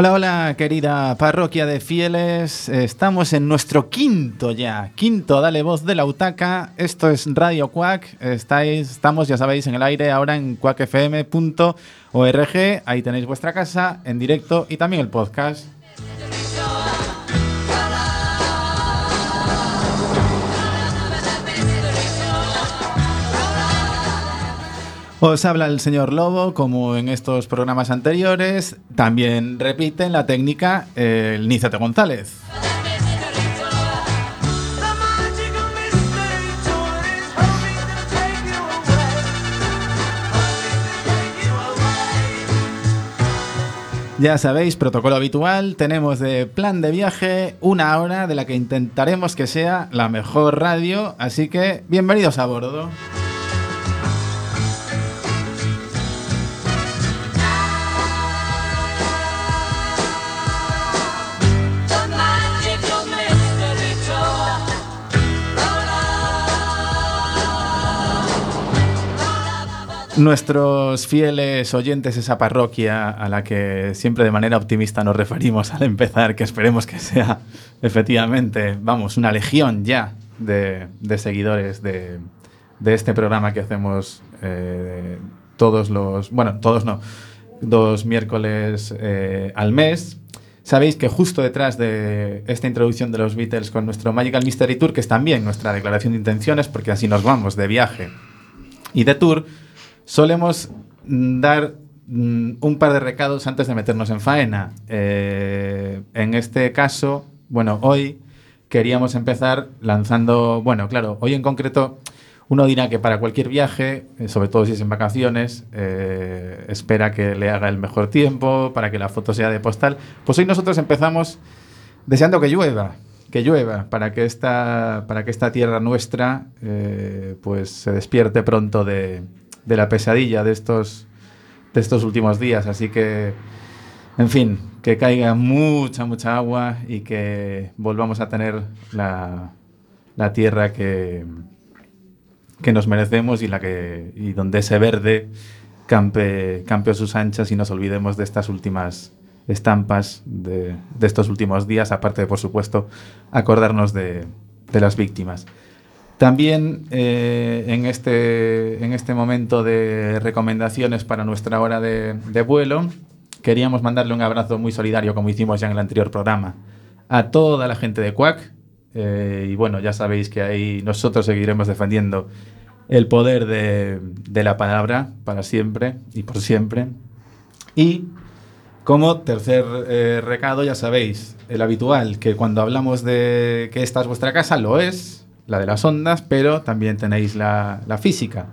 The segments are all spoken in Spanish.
Hola, hola, querida parroquia de fieles. Estamos en nuestro quinto ya, quinto Dale Voz de la Utaca. Esto es Radio Quack. Estáis, estamos, ya sabéis, en el aire ahora en quackfm.org. Ahí tenéis vuestra casa en directo y también el podcast. Os habla el señor Lobo, como en estos programas anteriores. También repite en la técnica el Nízate González. Ya sabéis, protocolo habitual, tenemos de plan de viaje una hora de la que intentaremos que sea la mejor radio, así que bienvenidos a bordo. Nuestros fieles oyentes, esa parroquia a la que siempre de manera optimista nos referimos al empezar, que esperemos que sea efectivamente, vamos, una legión ya de, seguidores de, este programa que hacemos eh, todos los, bueno, todos no, dos miércoles eh, al mes. Sabéis que justo detrás de esta introducción de los Beatles con nuestro Magical Mystery Tour, que es también nuestra declaración de intenciones, porque así nos vamos de viaje y de tour, solemos dar mm, un par de recados antes de meternos en faena. Eh, en este caso, bueno, hoy queríamos empezar lanzando, bueno, claro, hoy en concreto uno dirá que para cualquier viaje, eh, sobre todo si es en vacaciones, eh, espera que le haga el mejor tiempo, para que la foto sea de postal. Pues hoy nosotros empezamos deseando que llueva, que llueva, para que esta, para que esta tierra nuestra pues se despierte pronto de, de la pesadilla de estos, de estos últimos días. Así que, en fin, que caiga mucha, mucha agua y que volvamos a tener la, la tierra que, que nos merecemos y, la que, y donde ese verde campe, campe a sus anchas y nos olvidemos de estas últimas estampas de, de estos últimos días, aparte de, por supuesto, acordarnos de, de las víctimas. También eh, en, este, en este momento de recomendaciones para nuestra hora de, vuelo, queríamos mandarle un abrazo muy solidario, como hicimos ya en el anterior programa, a toda la gente de Quack. Eh, y bueno, ya sabéis que ahí nosotros seguiremos defendiendo el poder de, de la palabra para siempre y por siempre. Y como tercer eh, recado, ya sabéis, el habitual, que cuando hablamos de que esta es vuestra casa, lo es, la de las ondas, pero también tenéis la, física,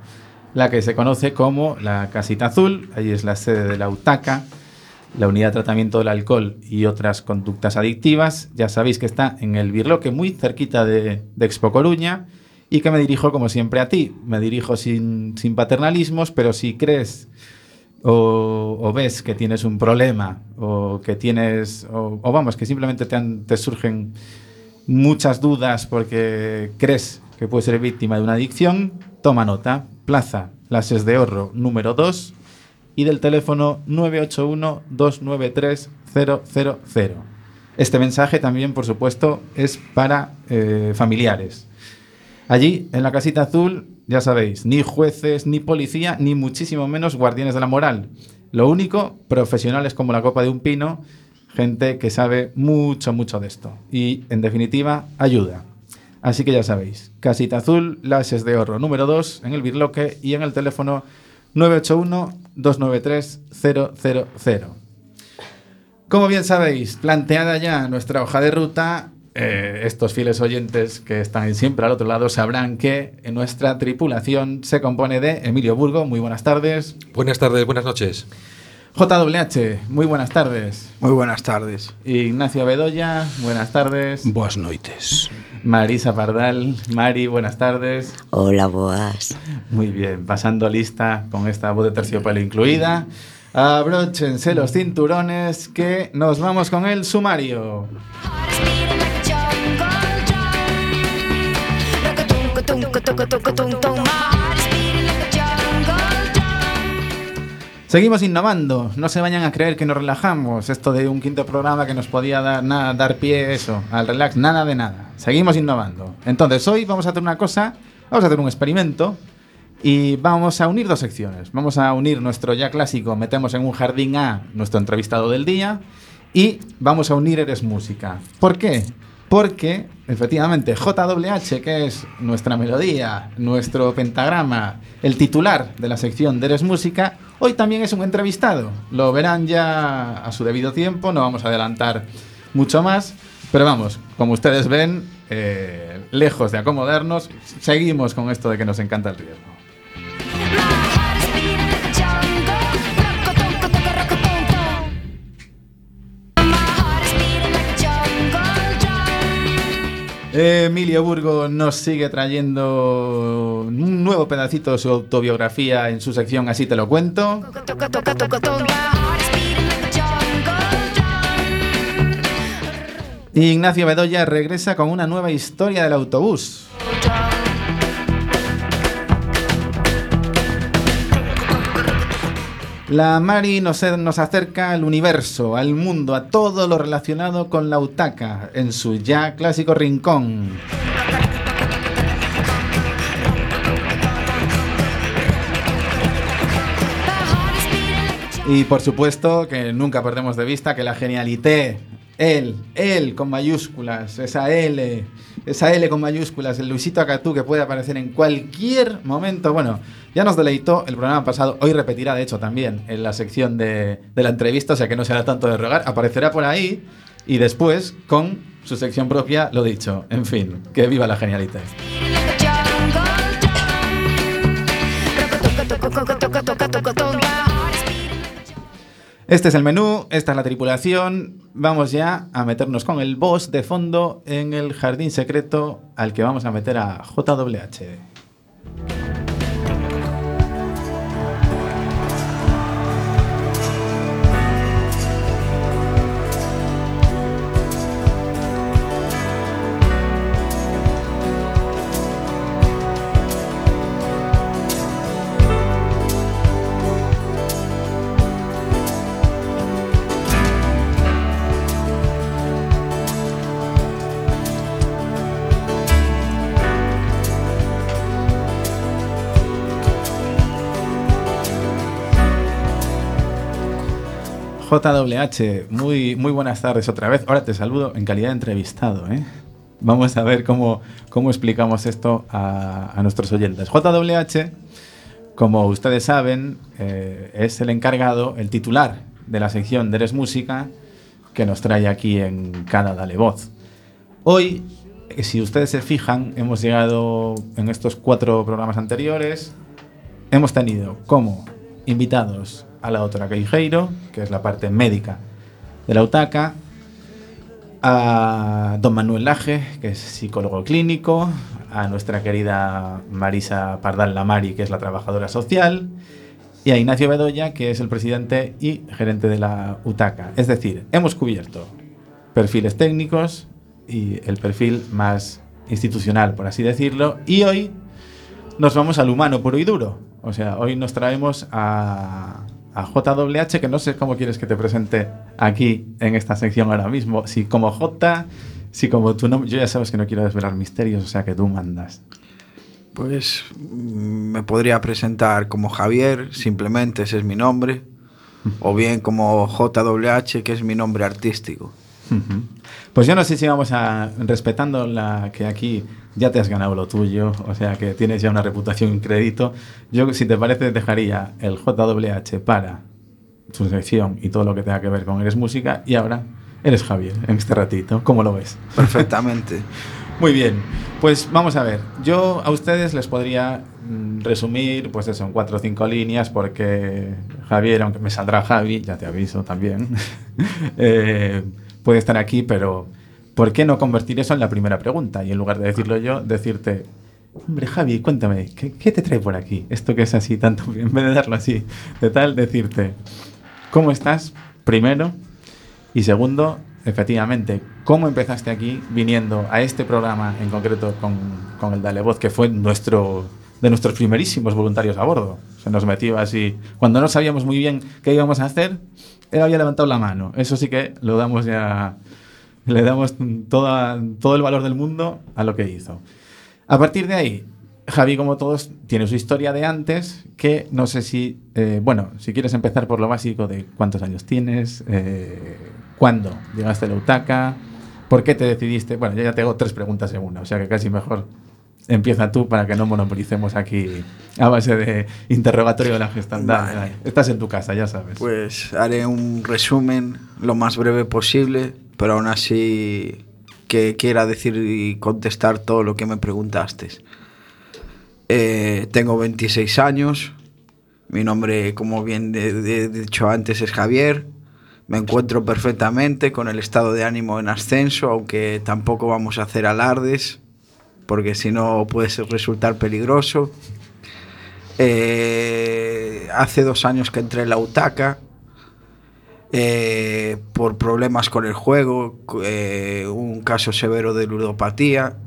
la que se conoce como la casita azul, ahí es la sede de la UTACA, la unidad de tratamiento del alcohol y otras conductas adictivas. Ya sabéis que está en el Birloque, muy cerquita de, Expo Coruña, y que me dirijo como siempre a ti. Me dirijo sin, paternalismos, pero si crees o, ves que tienes un problema o que tienes, o, vamos, que simplemente te, te surgen muchas dudas porque crees que puede ser víctima de una adicción, toma nota. Plaza Lases de Horro número 2 y del teléfono 981-293-000. Este mensaje también, por supuesto, es para eh, familiares. Allí, en la casita azul, ya sabéis, ni jueces, ni policía, ni muchísimo menos guardianes de la moral. Lo único, profesionales como la copa de un pino, gente que sabe mucho, mucho de esto. Y, en definitiva, ayuda. Así que ya sabéis, Casita Azul, Lases de Oro número 2 en el Birloque y en el teléfono 981-293-000. Como bien sabéis, planteada ya nuestra hoja de ruta, eh, estos fieles oyentes que están siempre al otro lado sabrán que nuestra tripulación se compone de Emilio Burgo. Muy buenas tardes. Buenas tardes, buenas noches. JWH, muy buenas tardes. Muy buenas tardes. Ignacio Bedoya, buenas tardes. Buenas noites. Marisa Pardal, Mari, buenas tardes. Hola, boas. Muy bien, pasando lista con esta voz de terciopelo incluida. Abróchense los cinturones que nos vamos con el sumario. Seguimos innovando, no se vayan a creer que nos relajamos, esto de un quinto programa que nos podía dar, nada, dar pie eso, al relax, nada de nada. Seguimos innovando. Entonces, hoy vamos a hacer una cosa, vamos a hacer un experimento y vamos a unir dos secciones. Vamos a unir nuestro ya clásico, metemos en un jardín A nuestro entrevistado del día y vamos a unir Eres Música. ¿Por qué? Porque, efectivamente, JWH, que es nuestra melodía, nuestro pentagrama, el titular de la sección de Eres Música, hoy también es un entrevistado. Lo verán ya a su debido tiempo, no vamos a adelantar mucho más, pero vamos, como ustedes ven, eh, lejos de acomodarnos, seguimos con esto de que nos encanta el riesgo. Emilio Burgo nos sigue trayendo un nuevo pedacito de su autobiografía en su sección Así te lo cuento. Ignacio Bedoya regresa con una nueva historia del autobús. La Mari nos, nos, acerca al universo, al mundo, a todo lo relacionado con la utaca en su ya clásico rincón. Y por supuesto que nunca perdemos de vista que la genialité, él, él con mayúsculas, esa L, esa L con mayúsculas, el Luisito Acatú que puede aparecer en cualquier momento. Bueno, ya nos deleitó el programa pasado, hoy repetirá de hecho también en la sección de, la entrevista, o sea que no será tanto de rogar, aparecerá por ahí y después con su sección propia, lo dicho. En fin, que viva la genialidad. Este es el menú, esta es la tripulación. Vamos ya a meternos con el boss de fondo en el jardín secreto al que vamos a meter a JWH. JWH, muy, muy buenas tardes otra vez. Ahora te saludo en calidad de entrevistado. ¿eh? Vamos a ver cómo, cómo explicamos esto a, nuestros oyentes. JWH, como ustedes saben, eh, es el encargado, el titular de la sección de Eres Música que nos trae aquí en cada Dale Voz. Hoy, eh, si ustedes se fijan, hemos llegado en estos cuatro programas anteriores, hemos tenido como invitados a la doctora Queijeiro, que es la parte médica de la UTACA, a don Manuel Laje, que es psicólogo clínico, a nuestra querida Marisa Pardal Lamari, que es la trabajadora social, y a Ignacio Bedoya, que es el presidente y gerente de la UTACA. Es decir, hemos cubierto perfiles técnicos y el perfil más institucional, por así decirlo, y hoy nos vamos al humano puro y duro. O sea, hoy nos traemos a, a JWH, que no sé cómo quieres que te presente aquí en esta sección ahora mismo. Si como J, si como tu nombre. Yo ya sabes que no quiero desvelar misterios, o sea que tú mandas. Pues mm, me podría presentar como Javier, simplemente ese es mi nombre. o bien como JWH, que es mi nombre artístico. Pues yo no sé si vamos a, respetando la que aquí ya te has ganado lo tuyo, o sea que tienes ya una reputación en crédito, yo si te parece dejaría el JWH para su sección y todo lo que tenga que ver con Eres Música y ahora eres Javier en este ratito, ¿cómo lo ves? Perfectamente. Muy bien, pues vamos a ver, yo a ustedes les podría mm, resumir, pues eso, en cuatro o cinco líneas, porque Javier, aunque me saldrá Javi, ya te aviso también, eh, puede estar aquí, pero ¿por qué no convertir eso en la primera pregunta? Y en lugar de decirlo yo, decirte, hombre Javi, cuéntame, ¿qué, te trae por aquí? Esto que es así tanto, en vez de darlo así, de tal, decirte, ¿cómo estás? Primero. Y segundo, efectivamente, ¿cómo empezaste aquí viniendo a este programa en concreto con, con el Dale Voz, que fue nuestro de nuestros primerísimos voluntarios a bordo. Se nos metió así. Cuando no sabíamos muy bien qué íbamos a hacer, él había levantado la mano. Eso sí que lo damos ya. Le damos todo el valor del mundo a lo que hizo. A partir de ahí, Javi, como todos, tiene su historia de antes, que no sé si, eh, bueno, si quieres empezar por lo básico de cuántos años tienes, eh, cuándo llegaste a la UTACA, por qué te decidiste, bueno, ya tengo tres preguntas en una, o sea que casi mejor empieza tú para que no monopolicemos aquí a base de interrogatorio de la gestandad. Vale. Estás en tu casa, ya sabes. Pues haré un resumen lo más breve posible, pero aún así que quiera decir y contestar todo lo que me preguntaste. Eh, tengo 26 años, mi nombre, como bien he he dicho antes, es Javier. Me encuentro perfectamente con el estado de ánimo en ascenso, aunque tampoco vamos a hacer alardes, porque si no puede resultar peligroso. Eh, hace dos años que entré en la UTACA, eh, por problemas con el juego, eh, un caso severo de ludopatía.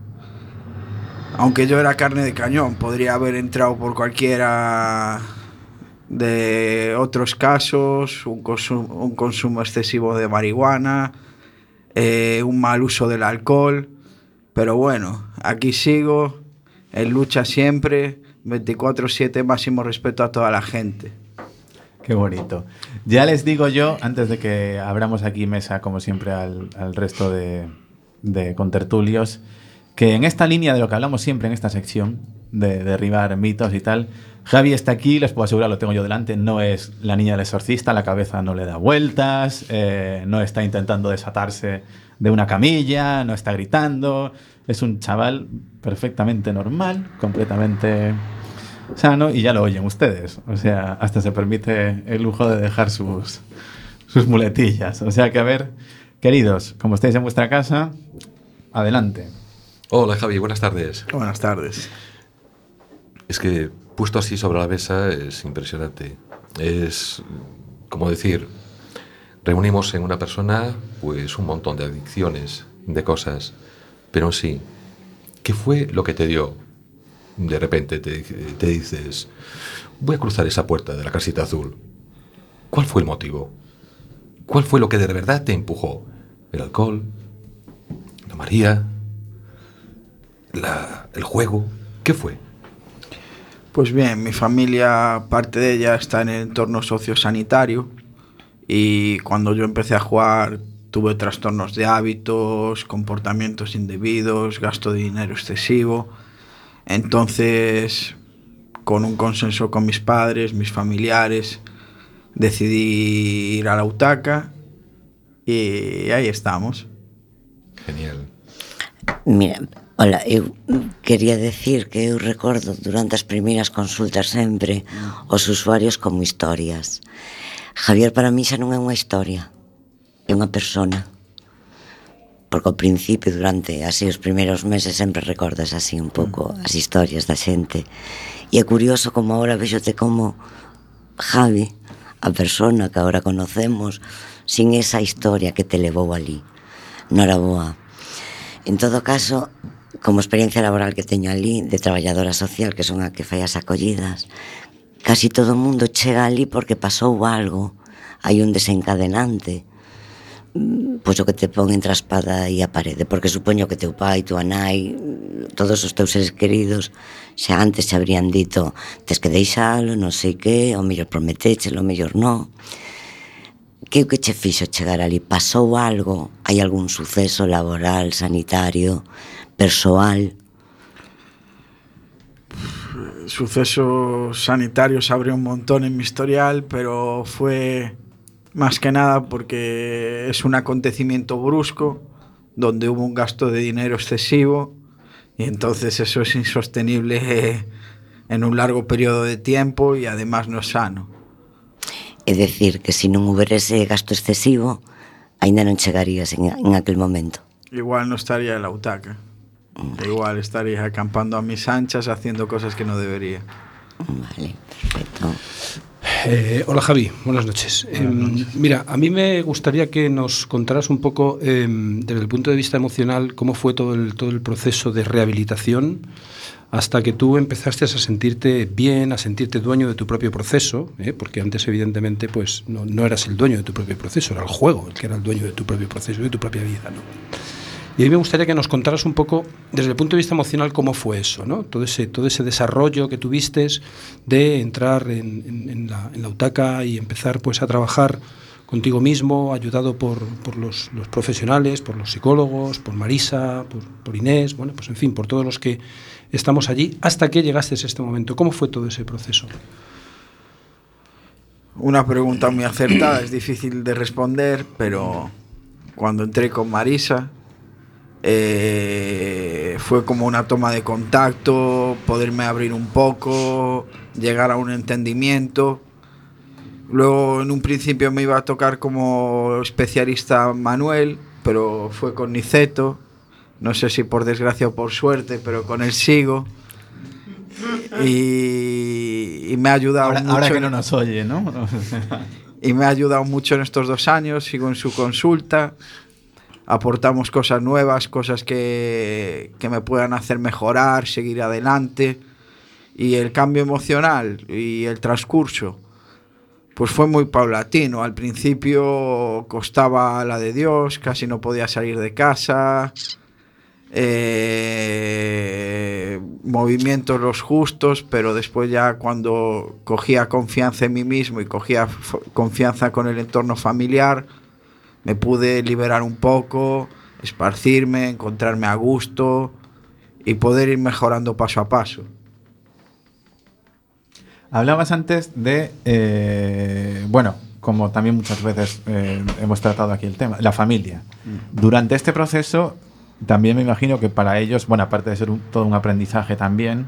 Aunque yo era carne de cañón, podría haber entrado por cualquiera de otros casos, un consumo, excesivo de marihuana, un mal uso del alcohol. Pero bueno, aquí sigo, en lucha siempre, 24/7, máximo respeto a toda la gente. Qué bonito. Ya les digo yo, antes de que abramos aquí mesa, como siempre, al, resto de, de contertulios, que en esta línea de lo que hablamos siempre en esta sección, de derribar mitos y tal, Javi está aquí, les puedo asegurar, lo tengo yo delante, no es la niña del exorcista, la cabeza no le da vueltas, eh, no está intentando desatarse de una camilla, no está gritando, es un chaval perfectamente normal, completamente sano y ya lo oyen ustedes. O sea, hasta se permite el lujo de dejar sus, sus muletillas. O sea que, a ver, queridos, como estáis en vuestra casa, adelante. Hola Javi, buenas tardes. Buenas tardes. Es que puesto así sobre la mesa es impresionante. Es como decir, reunimos en una persona pues un montón de adicciones, de cosas, pero sí, ¿qué fue lo que te dio? De repente te, te dices, voy a cruzar esa puerta de la casita azul. ¿Cuál fue el motivo? ¿Cuál fue lo que de verdad te empujó? ¿El alcohol? ¿La María? ¿El juego? ¿Qué fue? Pues bien, mi familia, parte de ella está en el entorno sociosanitario y cuando yo empecé a jugar Tuve trastornos de hábitos, comportamientos indebidos, gasto de dinero excesivo. Entonces, con un consenso con mis padres, mis familiares, decidí ir a la UTACA y ahí estamos. Genial. Mira, hola, eu quería decir que eu recordo durante as primeiras consultas sempre os usuarios como historias. Javier para mí xa non é unha historia é unha persona. Porque ao principio durante así os primeiros meses sempre recordas así un pouco mm. as historias da xente. E é curioso como ahora vexote como Javi a persona que agora conocemos sin esa historia que te levou ali non era boa en todo caso como experiencia laboral que teño ali de traballadora social que son a que fai as acollidas casi todo o mundo chega ali porque pasou algo hai un desencadenante. Mm, pois o que te pon entre a espada e a parede, porque supoño que teu pai, tua nai, mm, todos os teus seres queridos, xa antes xa habrían dito, tes que deixalo, non sei que, o mellor prometechelo, o mellor non. Que o que che fixo chegar ali? Pasou algo? Hai algún suceso laboral, sanitario, persoal? Suceso sanitario se un montón en mi historial, pero fue más que nada porque es un acontecimiento brusco donde hubo un gasto de dinero excesivo y entonces eso es insostenible eh, en un largo periodo de tiempo y además no es sano. É decir, que se non houbera ese gasto excesivo, aínda non chegarías en, en aquel momento. Igual no estaría en la utaca. Igual estaría acampando a mis anchas haciendo cosas que no debería. Vale, perfecto. Eh, hola Javi, buenas noches. Eh, mira, a mí me gustaría que nos contaras un poco eh, desde el punto de vista emocional cómo fue todo el, todo el proceso de rehabilitación hasta que tú empezaste a sentirte bien, a sentirte dueño de tu propio proceso, ¿eh? porque antes evidentemente pues no, no, eras el dueño de tu propio proceso, era el juego el que era el dueño de tu propio proceso, de tu propia vida. ¿no? Y mí me gustaría que nos contaras un poco, desde el punto de vista emocional, cómo fue eso, ¿no? todo, ese, todo ese desarrollo que tuviste de entrar en, en, en, la, en la UTACA y empezar pues, a trabajar contigo mismo, ayudado por, por los, los, profesionales, por los psicólogos, por Marisa, por, por Inés, bueno, pues en fin, por todos los que estamos allí hasta que llegaste a este momento. ¿Cómo fue todo ese proceso? Una pregunta muy acertada, es difícil de responder, pero cuando entré con Marisa eh, fue como una toma de contacto, poderme abrir un poco, llegar a un entendimiento. Luego en un principio me iba a tocar como especialista Manuel, pero fue con Niceto no sé si por desgracia o por suerte, pero con él sigo. Y, y me ha ayudado ahora, mucho. Ahora que no nos oye, ¿no? y me ha ayudado mucho en estos dos años, sigo en su consulta, aportamos cosas nuevas, cosas que, que me puedan hacer mejorar, seguir adelante. Y el cambio emocional y el transcurso, pues fue muy paulatino. Al principio costaba la de Dios, casi no podía salir de casa, eh, movimientos los justos, pero después ya cuando cogía confianza en mí mismo y cogía confianza con el entorno familiar, me pude liberar un poco, esparcirme, encontrarme a gusto y poder ir mejorando paso a paso. Hablabas antes de, eh, bueno, como también muchas veces eh, hemos tratado aquí el tema, la familia. Durante este proceso también me imagino que para ellos, bueno, aparte de ser un, todo un aprendizaje también,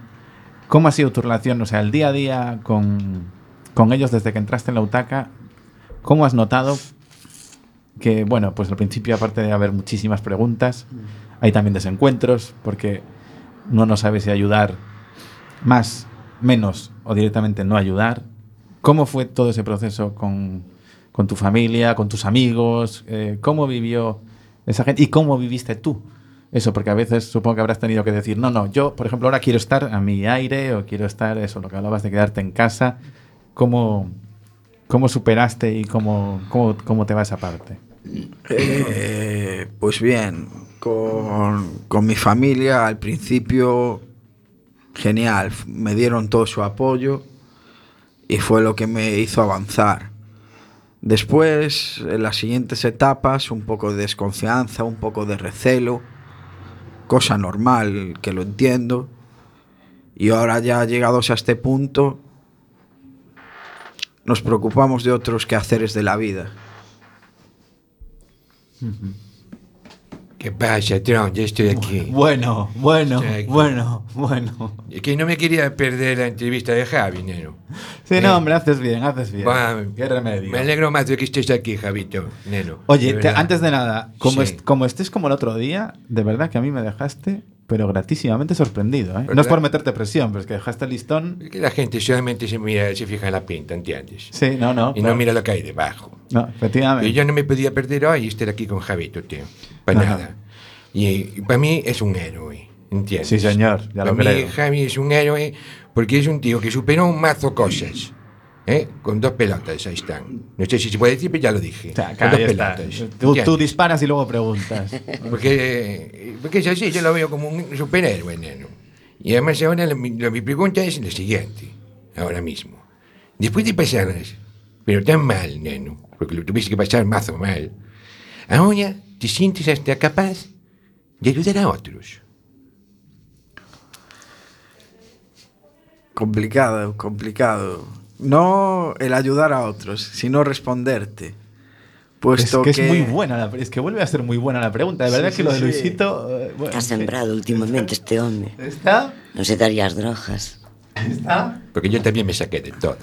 ¿cómo ha sido tu relación, o sea, el día a día con, con ellos desde que entraste en la UTACA? ¿Cómo has notado que, bueno, pues al principio, aparte de haber muchísimas preguntas, hay también desencuentros, porque uno no sabe si ayudar más, menos o directamente no ayudar? ¿Cómo fue todo ese proceso con, con tu familia, con tus amigos? Eh, ¿Cómo vivió esa gente? ¿Y cómo viviste tú? Eso, porque a veces supongo que habrás tenido que decir, no, no, yo, por ejemplo, ahora quiero estar a mi aire o quiero estar, eso, lo que hablabas de quedarte en casa. ¿Cómo, cómo superaste y cómo, cómo, cómo te va esa parte? Eh, pues bien, con, con mi familia al principio, genial, me dieron todo su apoyo y fue lo que me hizo avanzar. Después, en las siguientes etapas, un poco de desconfianza, un poco de recelo cosa normal, que lo entiendo. Y ahora ya llegados a este punto, nos preocupamos de otros quehaceres de la vida. ¿Qué pasa, Tron? Ya estoy aquí. Bueno, bueno, aquí. bueno, bueno. Es que no me quería perder la entrevista de Javi, neno. Sí, Eh, no, hombre, haces bien, haces bien. Va, Qué remedio. Me alegro más de que estés aquí, Javito, neno. Oye, De te- verdad. antes de nada, como, Sí. est- como estés como el otro día, de verdad que a mí me dejaste, pero gratísimamente sorprendido. ¿eh? No es por meterte presión, pero es que dejaste el listón. Es que la gente solamente se, mira, se fija en la pinta, ¿entiendes? Sí, no, no. Y claro. no mira lo que hay debajo. No, efectivamente. Y yo no me podía perder hoy estar aquí con Javito, tío. Para Ajá. nada. Y, y para mí es un héroe, ¿entiendes? Sí, señor, ya para lo mí creo. Javi es un héroe porque es un tío que superó un mazo cosas. ¿Eh? Con dos pelotas, ahí están. No sé si se puede decir, pero ya lo dije. O sea, con dos pelotas. Tú, tú disparas y luego preguntas. Porque, porque es así, yo lo veo como un superhéroe, neno. Y además ahora la- mi, la- mi pregunta es la siguiente, ahora mismo. Después de pasarlas, pero tan mal, neno, porque lo tuviste que pasar mazo mal, ahora te sientes hasta capaz de ayudar a otros. Complicado, complicado. No el ayudar a otros, sino responderte. es Puesto que es muy buena la es que vuelve a ser muy buena la pregunta. De verdad sí, que lo de sí. Luisito. eh, bueno, Está sembrado últimamente este hombre. ¿Está? No se daría las drogas. ¿Está? Porque yo también me saqué de todo.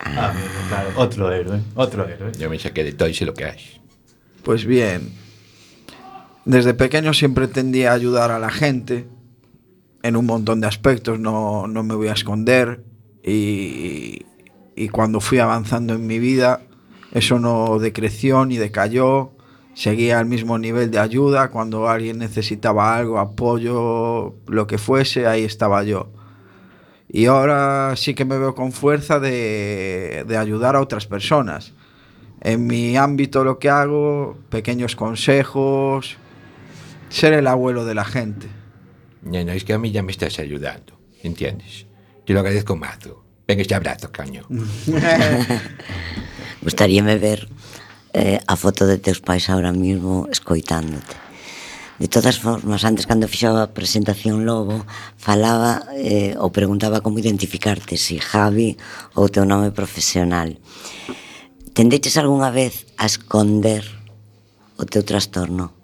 Ah, claro. Otro héroe. Otro héroe. Yo me saqué de todo y sé lo que hay. Pues bien, desde pequeño siempre tendía a ayudar a la gente en un montón de aspectos, no, no me voy a esconder. Y, y cuando fui avanzando en mi vida, eso no decreció ni decayó, seguía al mismo nivel de ayuda, cuando alguien necesitaba algo, apoyo, lo que fuese, ahí estaba yo. Y ahora sí que me veo con fuerza de, de ayudar a otras personas. En mi ámbito lo que hago, pequeños consejos, ser el abuelo de la gente. No, no, es que a mí ya me estás ayudando, ¿entiendes? Te lo agradezco mazo. Ben, este abrazo, caño. Gustaríame ver eh, a foto de teus pais ahora mismo escoitándote. De todas formas, antes cando fixaba a presentación Lobo, falaba eh, ou preguntaba como identificarte, si Javi ou teu nome profesional. Tendeches algunha vez a esconder o teu trastorno?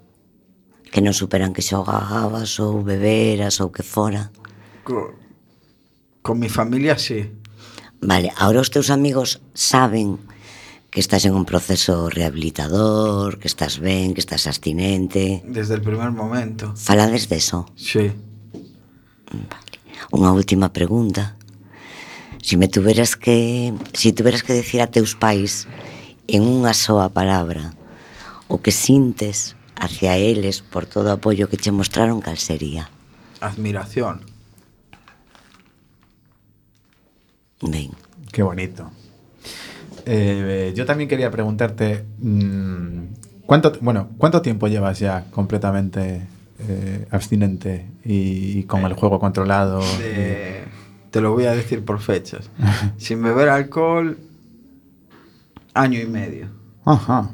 Que non superan que xogabas ou beberas ou que fora? Co, con mi familia, sí. Vale, ahora os teus amigos saben que estás en un proceso rehabilitador, que estás ben, que estás abstinente. Desde el primer momento. Falades deso? Sí. Vale. Unha última pregunta. Si me tuveras que, si tuveras que decir a teus pais en unha soa palabra o que sintes hacia eles por todo o apoio que che mostraron, cal sería? Admiración. Qué bonito. Eh, yo también quería preguntarte, mm, ¿cuánto, bueno, ¿cuánto tiempo llevas ya completamente eh, abstinente y, y con el juego controlado? De- te lo voy a decir por fechas. Sin beber alcohol, año y medio. Ajá.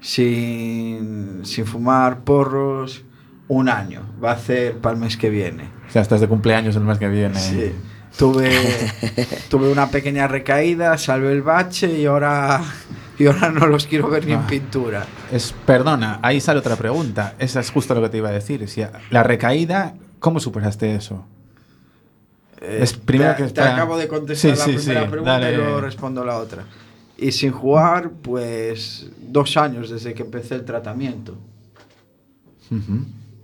Sin, sin fumar porros, un año. Va a ser para el mes que viene. O sea, estás de cumpleaños el mes que viene. Sí. Tuve, tuve una pequeña recaída, salvé el bache y ahora, y ahora no los quiero ver ni en Ah. pintura. Es, perdona, ahí sale otra pregunta. Esa es justo lo que te iba a decir. Si la recaída, ¿cómo superaste eso? Eh, Es primero te, que te acabo de contestar Sí, la sí, primera sí, pregunta dale. y luego respondo la otra. Y sin jugar, pues dos años desde que empecé el tratamiento.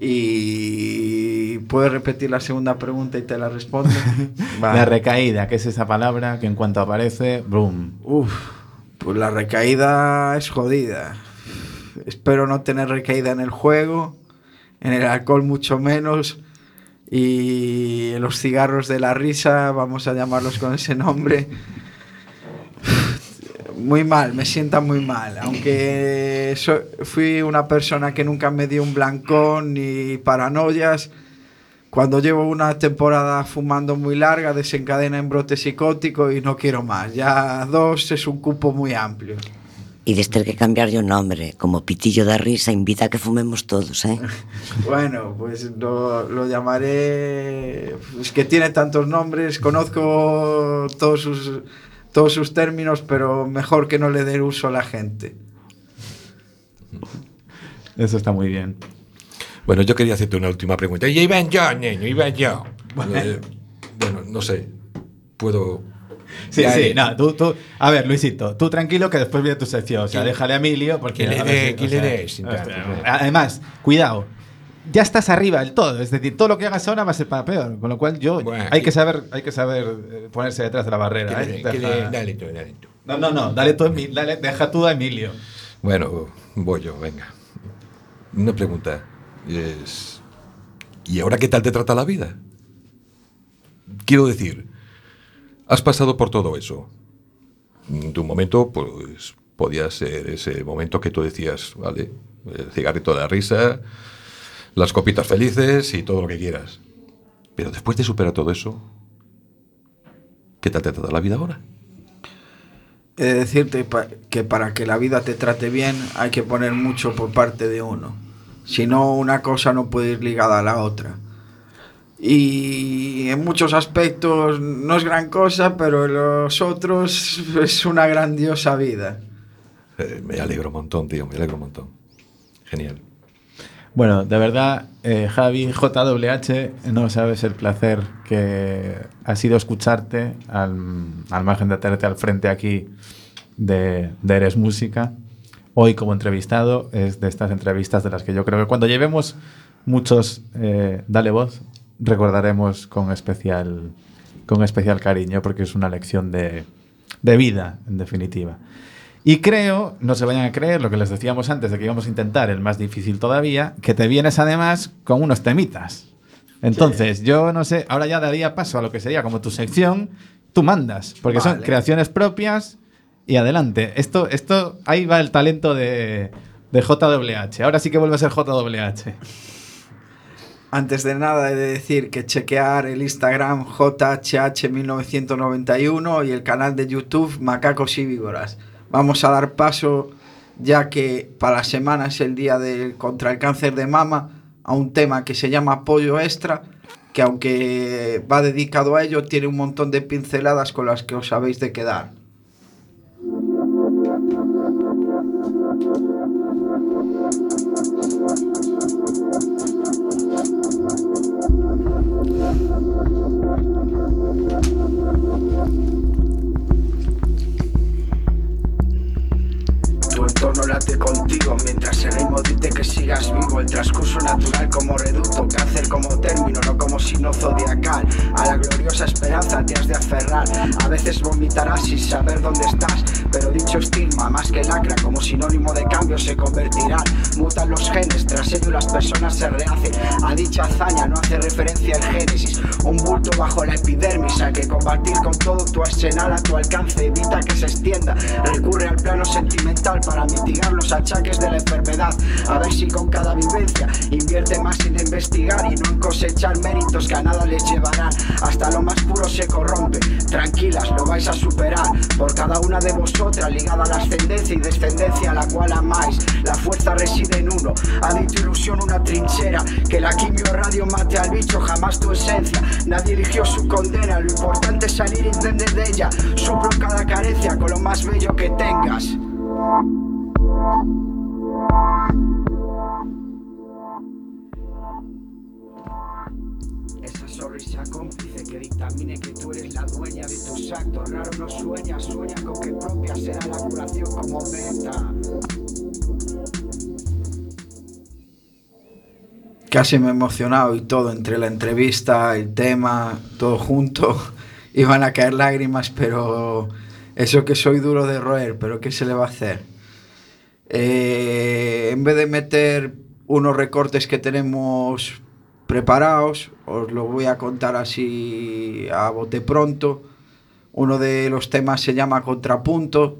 Y puedes repetir la segunda pregunta y te la respondo. Vale. La recaída, que es esa palabra que en cuanto aparece, boom. Uf, pues la recaída es jodida. Espero no tener recaída en el juego, en el alcohol mucho menos y los cigarros de la risa, vamos a llamarlos con ese nombre. Muy mal, me sienta muy mal. Aunque so- fui una persona que nunca me dio un blancón ni paranoias, cuando llevo una temporada fumando muy larga desencadena en brote psicótico y no quiero más. Ya dos es un cupo muy amplio. E des ter que cambiarlle o nombre, como Pitillo da Risa, invita a que fumemos todos, eh? Bueno, pues lo, lo llamaré... Es que tiene tantos nombres, conozco todos sus, todos sus términos, pero mejor que no le dé uso a la gente. Eso está muy bien. Bueno, yo quería hacerte una última pregunta. Y iba yo, niño, iba yo. Eh, bueno, no sé. Puedo. Sí, sí, no, tú, tú, a ver, Luisito, tú tranquilo que después viene tu sección, o sea, déjale a Emilio porque... que le dé- que le dé, tanto, ¿no? Además, cuidado, ya estás arriba del todo, es decir, todo lo que hagas ahora va a ser para peor, con lo cual yo, Bueno, hay y- que saber, hay que saber eh, ponerse detrás de la Que barrera, le- ¿eh? que le- dale tú, dale tú. No, no, no, dale tú, dale, deja tú a Emilio. Bueno, voy yo, venga. Una pregunta. Es. ¿Y ahora qué tal te trata la vida? Quiero decir, has pasado por todo eso. En tu momento, pues, podía ser ese momento que tú decías, ¿vale? El cigarrito de la risa, las copitas felices y todo lo que quieras. Pero después de superar todo eso, ¿qué tal te trata la vida ahora? He de decirte que para que la vida te trate bien hay que poner mucho por parte de uno. Si no, una cosa no puede ir ligada a la otra. Y en muchos aspectos no es gran cosa, pero en los otros es una grandiosa vida. Eh, me alegro un montón, tío, me alegro un montón. Genial. Bueno, de verdad, eh, Javi, JWH, no sabes el placer que ha sido escucharte al, al margen de tenerte al frente aquí de, de Eres Música. Hoy como entrevistado es de estas entrevistas de las que yo creo que cuando llevemos muchos eh, Dale Voz recordaremos con especial, con especial cariño porque es una lección de, de vida, en definitiva. Y creo, no se vayan a creer lo que les decíamos antes de que íbamos a intentar el más difícil todavía, que te vienes además con unos temitas. Entonces, yo no sé, ahora ya daría paso a lo que sería como tu sección, tú mandas, porque son creaciones propias y adelante. Esto, esto, ahí va el talento de, de JWH. Ahora sí que vuelve a ser JWH. Antes de nada he de decir que chequear el Instagram JHH1991 y el canal de YouTube Macacos y Víboras. Vamos a dar paso, ya que para la semana es el día del contra el cáncer de mama, a un tema que se llama Apoyo Extra, que aunque va dedicado a ello, tiene un montón de pinceladas con las que os habéis de quedar. Entorno late contigo mientras el ritmo dice que sigas vivo. El transcurso natural como reducto, cáncer como término, no como signo zodiacal. A la gloriosa esperanza te has de aferrar. A veces vomitarás sin saber dónde estás, pero dicho estigma, más que lacra, como sinónimo de cambio, se convertirán. Mutan los genes, tras ello las personas se rehacen. A dicha hazaña no hace referencia el génesis. Un bulto bajo la epidermis, hay que combatir con todo tu arsenal a tu alcance. Evita que se extienda. Recurre al plano sentimental para mitigar los achaques de la enfermedad. A ver si con cada vivencia invierte más en investigar y no en cosechar méritos que a nada les llevarán. Hasta lo más puro se corrompe. Tranquilas, lo vais a superar. Por cada una de vosotras ligada a la ascendencia y descendencia a la cual amáis. La fuerza reside en uno. Ha dicho ilusión una trinchera. Que la quimio radio mate al bicho, jamás tu esencia. Nadie eligió su condena. Lo importante es salir indemne de ella. Suplo cada carencia con lo más bello que tengas. Esa sonrisa cómplice que dictamine que tú eres la dueña de tus actos. Raro no sueña, sueña con que propia será la curación como meta. Casi me he emocionado y todo, entre la entrevista, el tema, todo junto. Iban a caer lágrimas, pero eso que soy duro de roer, pero ¿qué se le va a hacer? Eh, en vez de meter unos recortes que tenemos preparados, os lo voy a contar así a bote pronto. Uno de los temas se llama Contrapunto.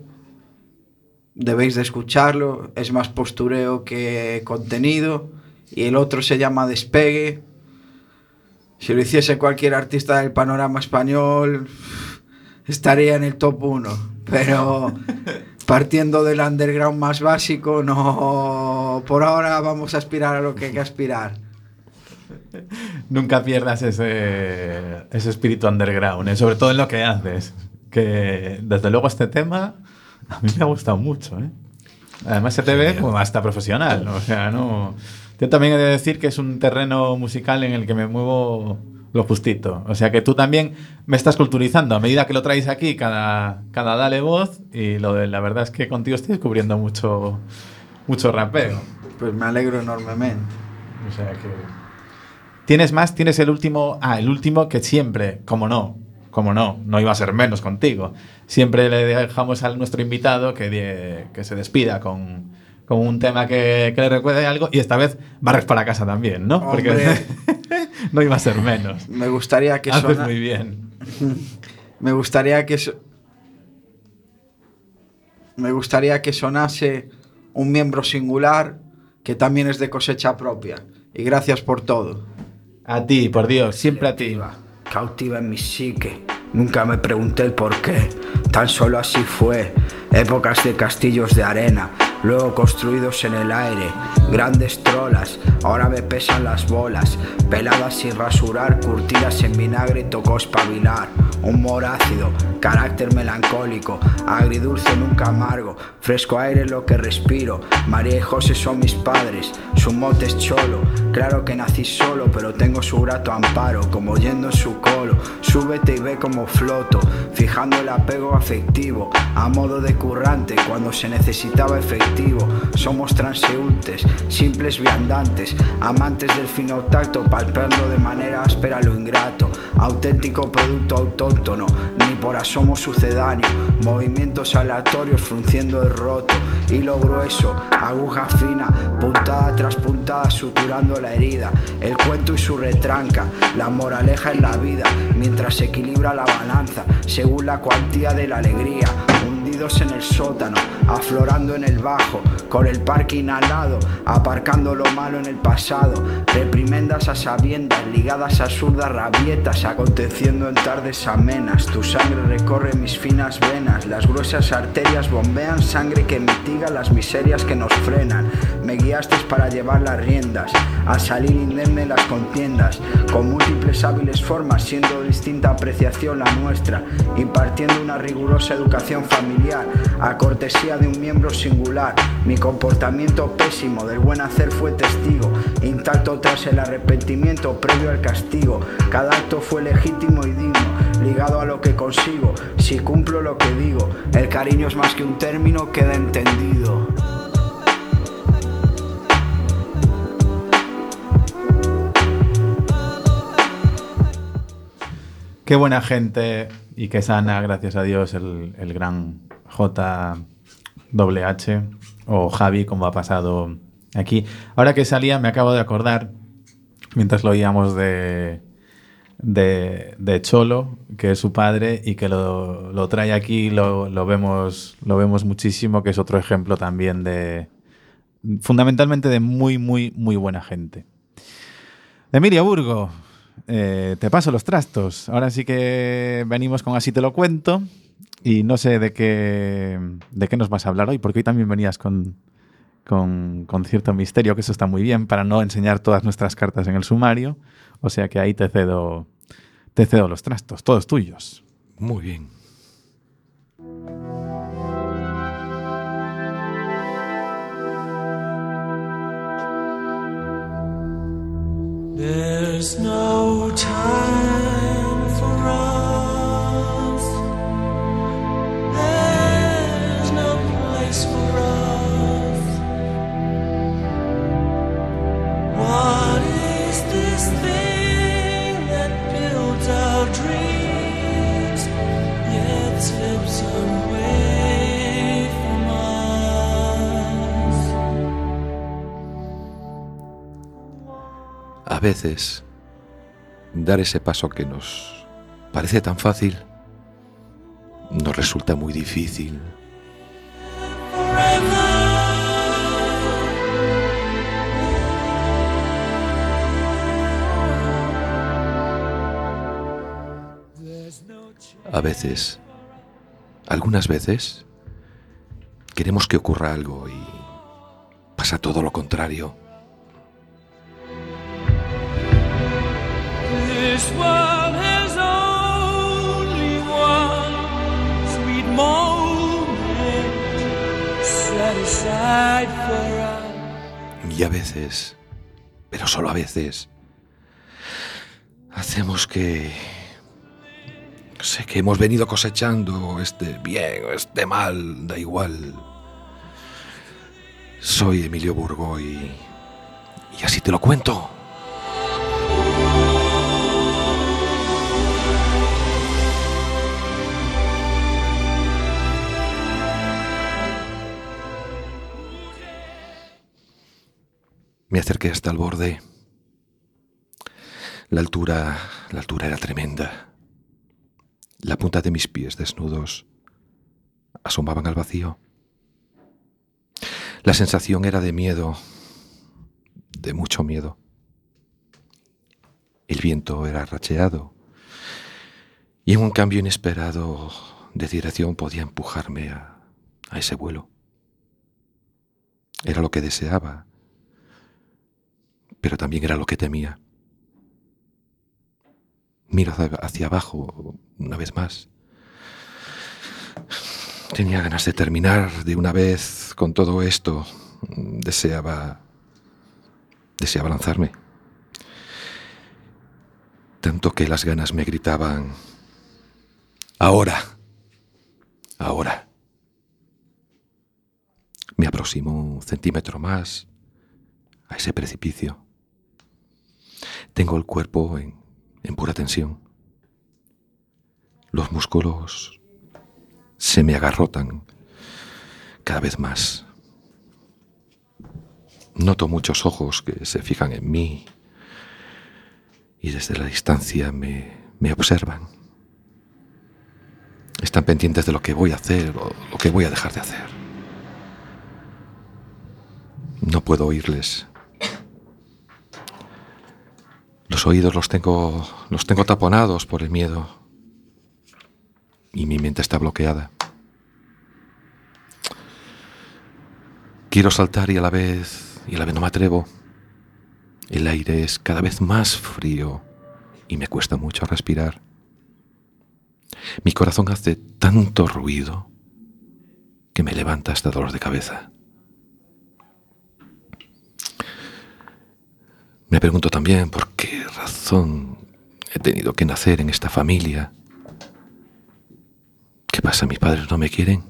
Debéis de escucharlo, es más postureo que contenido. Y el otro se llama Despegue. Si lo hiciese cualquier artista del panorama español, estaría en el top 1. Pero partiendo del underground más básico, no. Por ahora vamos a aspirar a lo que hay que aspirar. Nunca pierdas ese, ese espíritu underground, ¿eh? sobre todo en lo que haces. Que desde luego este tema a mí me ha gustado mucho. ¿eh? Además se te ve como hasta profesional. O sea, no. Yo también he de decir que es un terreno musical en el que me muevo lo justito. O sea que tú también me estás culturizando a medida que lo traes aquí cada, cada dale voz y lo de, la verdad es que contigo estoy descubriendo mucho, mucho rapeo. Pues me alegro enormemente. O sea que. ¿Tienes más? ¿Tienes el último? Ah, el último que siempre, como no, como no, no iba a ser menos contigo. Siempre le dejamos a nuestro invitado que, que se despida con, con un tema que, que le recuerde algo y esta vez barres para casa también, ¿no? Porque Hombre. no iba a ser menos. Me gustaría que Haces sona- muy bien. Me gustaría que so- me gustaría que sonase un miembro singular que también es de cosecha propia. Y gracias por todo. A ti, por Dios, siempre a ti. Cautiva, cautiva en mi psique. Nunca me pregunté el por qué, tan solo así fue. Épocas de castillos de arena, luego construidos en el aire. Grandes trolas, ahora me pesan las bolas. Peladas sin rasurar, curtidas en vinagre, tocó espabilar. Humor ácido, carácter melancólico, agridulce nunca amargo. Fresco aire lo que respiro. María y José son mis padres, su mote es cholo. Claro que nací solo, pero tengo su grato amparo, como yendo en su colo. Súbete y ve como floto, fijando el apego afectivo, a modo de currante cuando se necesitaba efectivo. Somos transeúntes, simples viandantes, amantes del fino tacto, palpando de manera áspera lo ingrato. Auténtico producto autóctono, ni por asomo sucedáneo. Movimientos aleatorios frunciendo el roto. Hilo grueso, aguja fina, puntada tras puntada, suturando la herida. El cuento y su retranca, la moraleja en la vida, mientras se equilibra la balanza, según la cuantía de la alegría en el sótano, aflorando en el bajo, con el parque inhalado, aparcando lo malo en el pasado, reprimendas a sabiendas, ligadas a absurdas rabietas, aconteciendo en tardes amenas. Tu sangre recorre mis finas venas, las gruesas arterias bombean sangre que mitiga las miserias que nos frenan. Me guiaste para llevar las riendas, a salir indemne las contiendas, con múltiples hábiles formas, siendo distinta apreciación la nuestra, impartiendo una rigurosa educación familiar, a cortesía de un miembro singular. Mi comportamiento pésimo del buen hacer fue testigo, intacto tras el arrepentimiento previo al castigo. Cada acto fue legítimo y digno, ligado a lo que consigo. Si cumplo lo que digo, el cariño es más que un término, queda entendido. Qué buena gente y qué sana, gracias a Dios, el, el gran JWH o Javi, como ha pasado aquí. Ahora que salía, me acabo de acordar, mientras lo oíamos de, de, Cholo, que es su padre y que lo, trae aquí, lo, vemos, lo vemos muchísimo, que es otro ejemplo también de, fundamentalmente de muy, muy, muy buena gente. Emilia Burgo, eh, te paso los trastos. Ahora sí que venimos con así te lo cuento. Y no sé de qué, de qué nos vas a hablar hoy, porque hoy también venías con, con, con cierto misterio, que eso está muy bien, para no enseñar todas nuestras cartas en el sumario. O sea que ahí te cedo, te cedo los trastos, todos tuyos. Muy bien. There's no time A veces, dar ese paso que nos parece tan fácil nos resulta muy difícil. A veces, algunas veces, queremos que ocurra algo y pasa todo lo contrario. This world has only one sweet for. Y a veces, pero solo a veces, hacemos que... Sé que hemos venido cosechando este bien o este mal, da igual. Soy Emilio Burgo. Y así te lo cuento. Me acerqué hasta el borde. La altura, la altura era tremenda. La punta de mis pies desnudos asomaban al vacío. La sensación era de miedo, de mucho miedo. El viento era racheado y en un cambio inesperado de dirección podía empujarme a, a ese vuelo. Era lo que deseaba, pero también era lo que temía. Miro hacia, abajo una vez más. Tenía ganas de terminar de una vez con todo esto. Deseaba. deseaba lanzarme. Tanto que las ganas me gritaban. Ahora. Ahora. Me aproximo un centímetro más a ese precipicio. Tengo el cuerpo en, pura tensión. Los músculos se me agarrotan cada vez más. Noto muchos ojos que se fijan en mí y desde la distancia me observan. Están pendientes de lo que voy a hacer o lo que voy a dejar de hacer. No puedo oírles. Los oídos los tengo, los tengo taponados por el miedo. Y mi mente está bloqueada. Quiero saltar y a la vez, y a la vez no me atrevo. El aire es cada vez más frío y me cuesta mucho respirar. Mi corazón hace tanto ruido que me levanta hasta dolor de cabeza. Me pregunto también por qué razón he tenido que nacer en esta familia. ¿Qué pasa? ¿Mis padres no me quieren?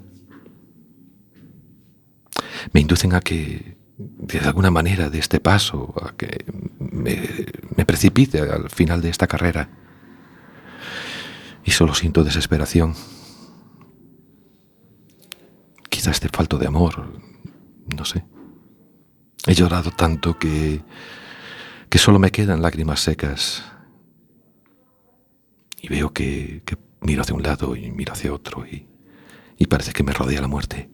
Me inducen a que, de alguna manera, de este paso, a que me, precipite al final de esta carrera. Y solo siento desesperación. Quizás esté falto de amor, no sé. He llorado tanto que que solo me quedan lágrimas secas. Y veo que, miro hacia un lado y miro hacia otro y, y parece que me rodea la muerte.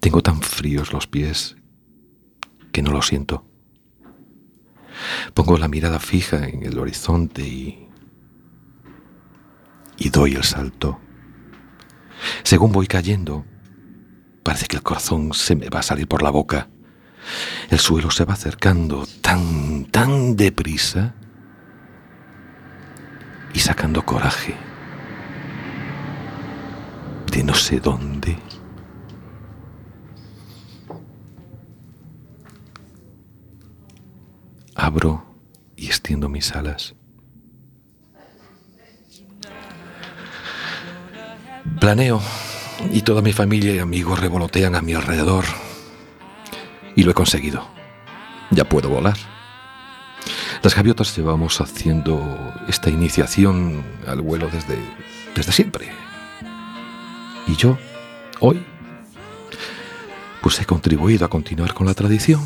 Tengo tan fríos los pies que no lo siento. Pongo la mirada fija en el horizonte y, y doy el salto. Según voy cayendo, parece que el corazón se me va a salir por la boca. El suelo se va acercando tan, tan deprisa y sacando coraje de no sé dónde. Abro y extiendo mis alas. Planeo y toda mi familia y amigos revolotean a mi alrededor. Y lo he conseguido. Ya puedo volar. Las gaviotas llevamos haciendo esta iniciación al vuelo desde, desde siempre. Y yo, hoy, pues he contribuido a continuar con la tradición.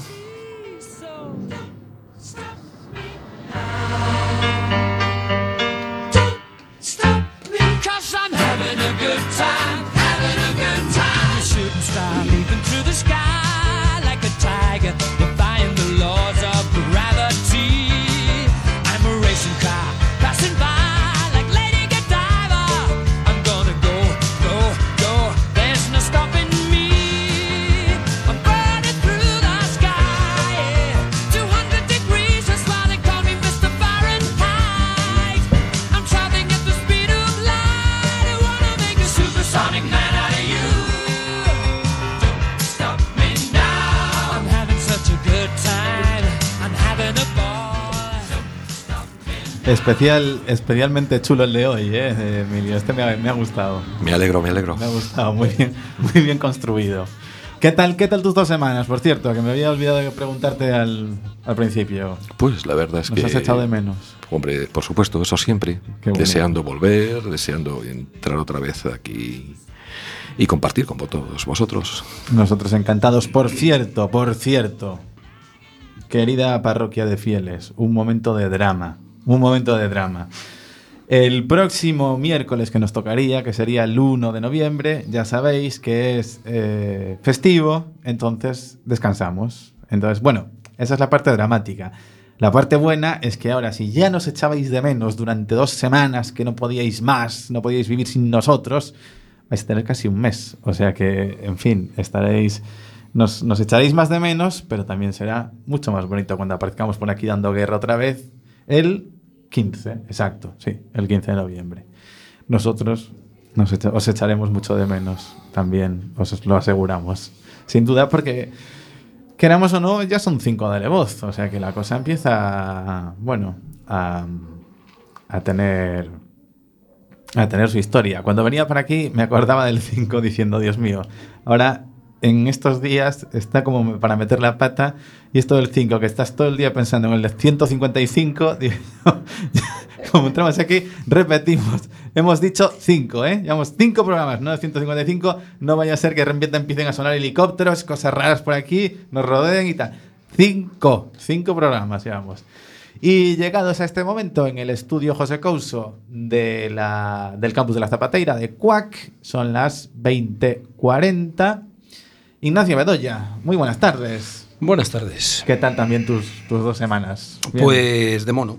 Especial, especialmente chulo el de hoy, ¿eh, Emilio? Este me ha, me ha gustado. Me alegro, me alegro. Me ha gustado, muy bien, muy bien construido. ¿Qué tal, ¿Qué tal tus dos semanas? Por cierto, que me había olvidado de preguntarte al, al principio. Pues la verdad es Nos que... has echado de menos. Hombre, por supuesto, eso siempre. Deseando volver, deseando entrar otra vez aquí y compartir con todos vosotros. Nosotros encantados. Por cierto, por cierto, querida parroquia de fieles, un momento de drama. Un momento de drama. El próximo miércoles que nos tocaría, que sería el 1 de noviembre, ya sabéis que es eh, festivo, entonces descansamos. Entonces, bueno, esa es la parte dramática. La parte buena es que ahora, si ya nos echabais de menos durante dos semanas, que no podíais más, no podíais vivir sin nosotros, vais a tener casi un mes. O sea que, en fin, estaréis. Nos, nos echaréis más de menos, pero también será mucho más bonito cuando aparezcamos por aquí dando guerra otra vez. El 15, exacto, sí, el 15 de noviembre. Nosotros nos os echaremos mucho de menos también, os lo aseguramos. Sin duda, porque queramos o no, ya son cinco de voz. O sea que la cosa empieza, bueno, a, a tener a tener su historia. Cuando venía por aquí me acordaba del 5 diciendo, Dios mío, ahora en estos días está como para meter la pata y esto del 5, que estás todo el día pensando en el de 155, digo, como entramos aquí, repetimos, hemos dicho 5, ¿eh? Llevamos 5 programas, no de 155, no vaya a ser que de empiecen a sonar helicópteros, cosas raras por aquí, nos rodeen y tal. 5, 5 programas llevamos. Y llegados a este momento en el estudio José Couso del campus de la Zapateira de Cuac, son las 20.40. Ignacio Bedoya, muy buenas tardes. Buenas tardes. ¿Qué tal también tus, tus dos semanas? Bien. Pues de mono.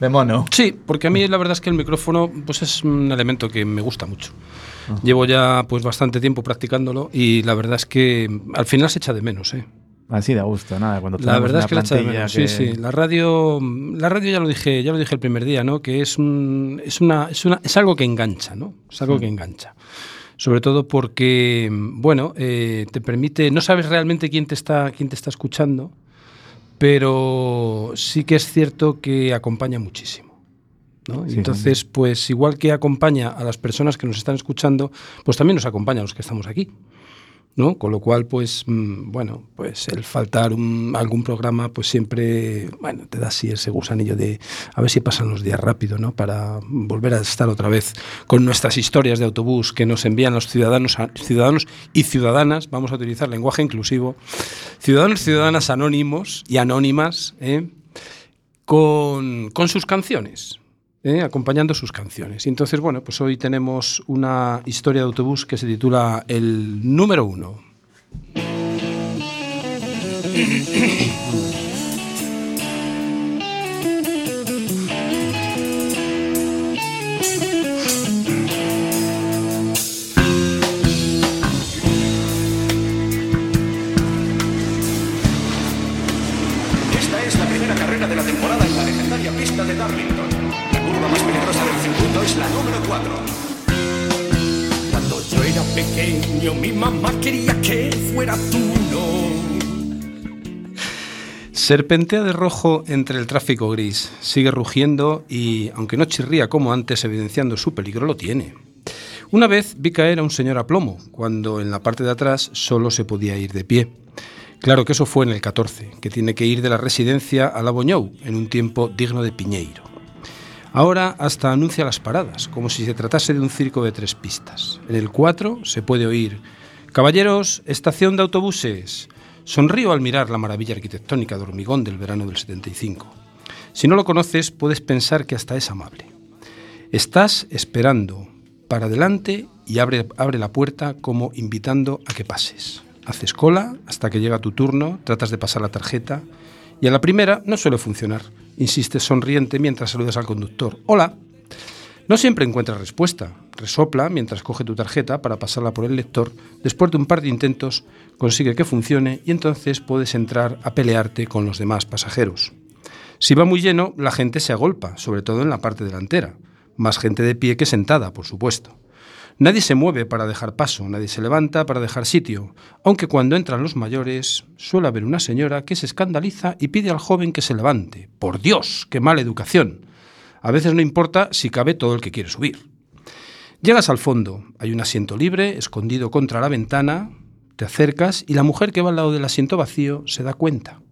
De mono. Sí, porque a mí la verdad es que el micrófono pues es un elemento que me gusta mucho. Llevo ya pues bastante tiempo practicándolo y la verdad es que al final se echa de menos, ¿eh? Así de gusto, nada. Cuando La verdad es que la echa de menos. que- Sí, sí. La radio, la radio ya lo dije, ya lo dije el primer día, ¿no? Que es un, es una, es una, es algo que engancha, ¿no? Es algo que engancha. Sobre todo porque, bueno, eh, te permite, no sabes realmente quién te está, quién te está escuchando, pero sí que es cierto que acompaña muchísimo. ¿no? Sí, Entonces, pues igual que acompaña a las personas que nos están escuchando, pues también nos acompaña a los que estamos aquí. ¿No? Con lo cual, pues, mm, bueno, pues el faltar un- algún programa, pues siempre, bueno, te da así ese gusanillo de a ver si pasan los días rápido, ¿no? Para volver a estar otra vez con nuestras historias de autobús que nos envían los ciudadanos, ciudadanos y ciudadanas, vamos a utilizar lenguaje inclusivo, ciudadanos y ciudadanas anónimos y anónimas, ¿eh? con, con sus canciones. ¿Eh? acompañando sus canciones. Y entonces, bueno, pues hoy tenemos una historia de autobús que se titula El número uno. mi mamá quería que fuera no. Serpentea de rojo entre el tráfico gris, sigue rugiendo y, aunque no chirría como antes, evidenciando su peligro, lo tiene. Una vez vi caer a un señor a plomo, cuando en la parte de atrás solo se podía ir de pie. Claro que eso fue en el 14, que tiene que ir de la residencia a la Boñou, en un tiempo digno de Piñeiro. Ahora hasta anuncia las paradas, como si se tratase de un circo de tres pistas. En el 4 se puede oír, Caballeros, estación de autobuses. Sonrío al mirar la maravilla arquitectónica de hormigón del verano del 75. Si no lo conoces, puedes pensar que hasta es amable. Estás esperando para adelante y abre, abre la puerta como invitando a que pases. Haces cola hasta que llega tu turno, tratas de pasar la tarjeta y a la primera no suele funcionar. Insistes sonriente mientras saludas al conductor. Hola. No siempre encuentras respuesta. Resopla mientras coge tu tarjeta para pasarla por el lector. Después de un par de intentos consigue que funcione y entonces puedes entrar a pelearte con los demás pasajeros. Si va muy lleno, la gente se agolpa, sobre todo en la parte delantera. Más gente de pie que sentada, por supuesto. Nadie se mueve para dejar paso, nadie se levanta para dejar sitio, aunque cuando entran los mayores suele haber una señora que se escandaliza y pide al joven que se levante. ¡Por Dios! ¡Qué mala educación! A veces no importa si cabe todo el que quiere subir. Llegas al fondo, hay un asiento libre, escondido contra la ventana, te acercas y la mujer que va al lado del asiento vacío se da cuenta.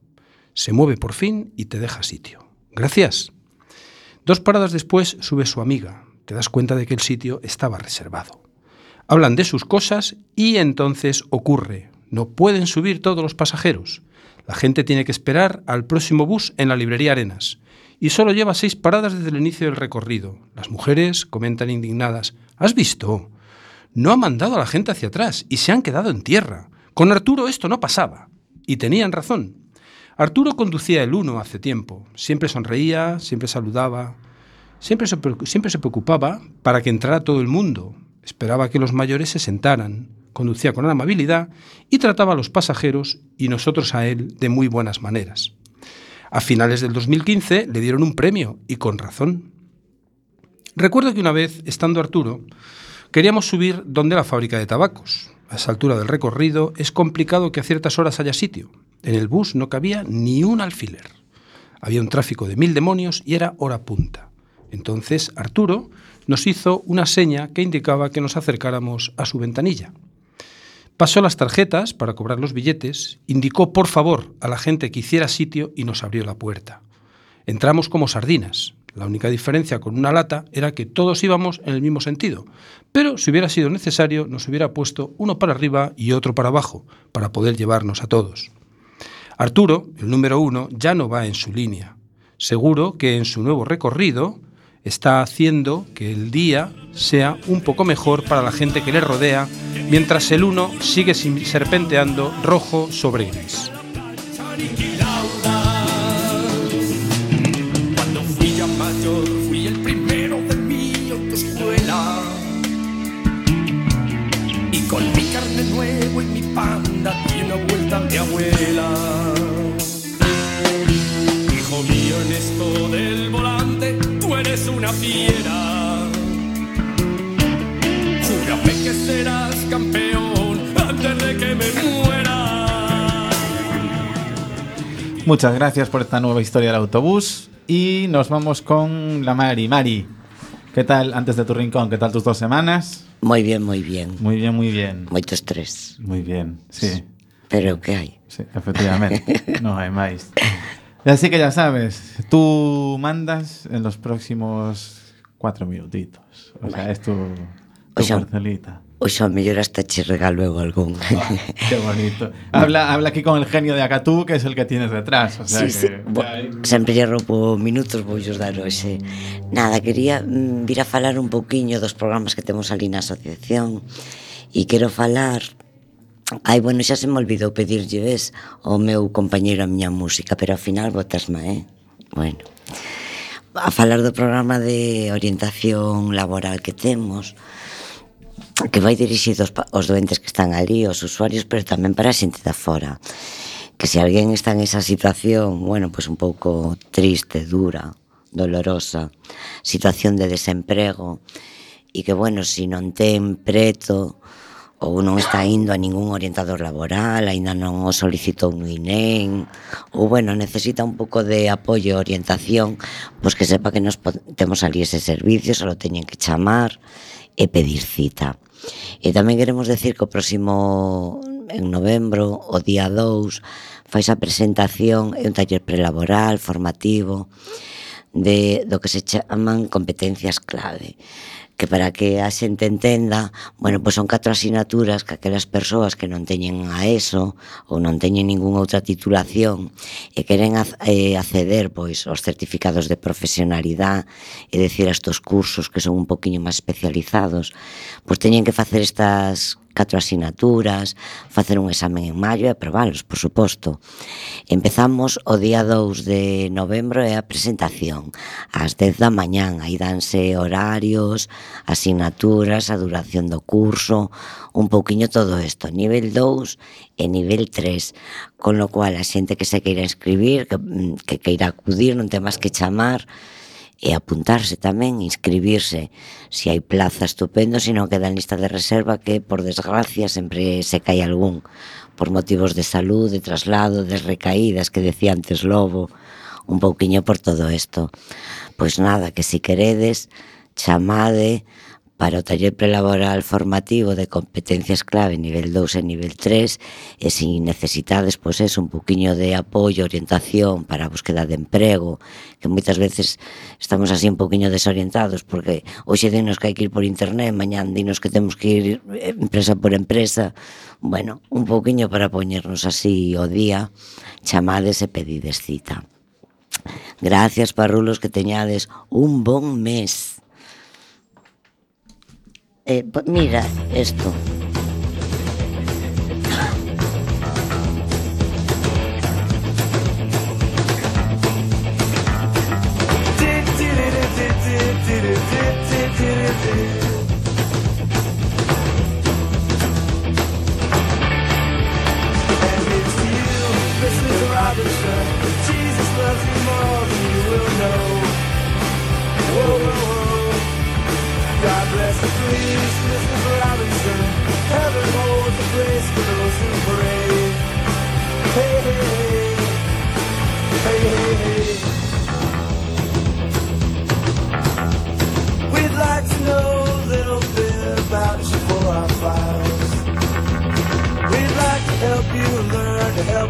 Se mueve por fin y te deja sitio. Gracias. Dos paradas después sube su amiga. Te das cuenta de que el sitio estaba reservado. Hablan de sus cosas y entonces ocurre. No pueden subir todos los pasajeros. La gente tiene que esperar al próximo bus en la librería Arenas. Y solo lleva seis paradas desde el inicio del recorrido. Las mujeres comentan indignadas. ¿Has visto? No ha mandado a la gente hacia atrás y se han quedado en tierra. Con Arturo esto no pasaba. Y tenían razón. Arturo conducía el uno hace tiempo. Siempre sonreía, siempre saludaba, siempre se, siempre se preocupaba para que entrara todo el mundo. Esperaba que los mayores se sentaran, conducía con amabilidad y trataba a los pasajeros y nosotros a él de muy buenas maneras. A finales del 2015 le dieron un premio y con razón. Recuerdo que una vez, estando Arturo, queríamos subir donde la fábrica de tabacos. A esa altura del recorrido es complicado que a ciertas horas haya sitio. En el bus no cabía ni un alfiler. Había un tráfico de mil demonios y era hora punta. Entonces Arturo nos hizo una seña que indicaba que nos acercáramos a su ventanilla. Pasó las tarjetas para cobrar los billetes, indicó por favor a la gente que hiciera sitio y nos abrió la puerta. Entramos como sardinas. La única diferencia con una lata era que todos íbamos en el mismo sentido, pero si hubiera sido necesario nos hubiera puesto uno para arriba y otro para abajo, para poder llevarnos a todos. Arturo, el número uno, ya no va en su línea. Seguro que en su nuevo recorrido está haciendo que el día sea un poco mejor para la gente que le rodea, mientras el uno sigue serpenteando rojo sobre gris. Una fiera. Júrame que serás campeón antes de que me muera. Muchas gracias por esta nueva historia del autobús. Y nos vamos con la Mari. Mari, ¿qué tal antes de tu rincón? ¿Qué tal tus dos semanas? Moi bien, moi bien. Muy bien, muy bien. Moito estrés. Muy bien, sí. Pero que hai? Sí, efectivamente. no hay más. Así que ya sabes, tú mandas en los próximos cuatro minutitos. O sea, es tu, tu O sea, parcelita. Oxe, ao mellor hasta che regalo eu algún. Qué bonito. Habla, habla aquí con el genio de Acatú, que es el que tienes detrás. O sea Sí, sí. que- Bo, sempre lle roupo minutos vou xos dar hoxe. Nada, quería mm, vir a falar un pouquiño dos programas que temos ali na asociación e quero falar Ai, bueno, xa se me olvidou pedirlle ves ao meu compañeiro a miña música, pero ao final botasma, eh? Bueno. A falar do programa de orientación laboral que temos, que vai dirixido aos, aos doentes que están ali, aos usuarios, pero tamén para a xente da fora. Que se alguén está en esa situación, bueno, pois pues un pouco triste, dura, dolorosa, situación de desemprego, e que, bueno, se si non ten preto, ou non está indo a ningún orientador laboral, aínda non o solicitou no INEM, ou bueno, necesita un pouco de apoio e orientación, pois que sepa que nos temos ali ese servicio, só teñen que chamar e pedir cita. E tamén queremos decir que o próximo en novembro, o día 2, fais a presentación e un taller prelaboral, formativo, de do que se chaman competencias clave que para que a xente entenda, bueno, pois son catro asignaturas que aquelas persoas que non teñen a ESO ou non teñen ningunha outra titulación e queren eh, acceder pois aos certificados de profesionalidade, é dicir, a estos cursos que son un poquinho máis especializados, pois teñen que facer estas catro asignaturas, facer un examen en maio e aprobalos, por suposto. Empezamos o día 2 de novembro é a presentación, ás 10 da mañán, aí danse horarios, asignaturas, a duración do curso, un pouquiño todo isto, nivel 2 e nivel 3, con lo cual a xente que se queira inscribir, que, mm, que queira acudir, non ten máis que chamar, e apuntarse tamén, inscribirse. Si hai plaza, estupendo, se non queda en lista de reserva, que por desgracia sempre se cae algún por motivos de salud, de traslado, de recaídas, que decía antes Lobo, un pouquiño por todo isto. Pois nada, que si queredes, chamade para o taller prelaboral formativo de competencias clave nivel 2 e nivel 3 e se necesitades pois es un poquinho de apoio, orientación para a búsqueda de emprego, que moitas veces estamos así un poquinho desorientados porque hoxe dinos que hai que ir por internet, mañán dinos que temos que ir eh, empresa por empresa. Bueno, un poquinho para poñernos así o día, chamades e pedides cita. Gracias, parrulos, que teñades un bon mes. Eh, po- mira esto.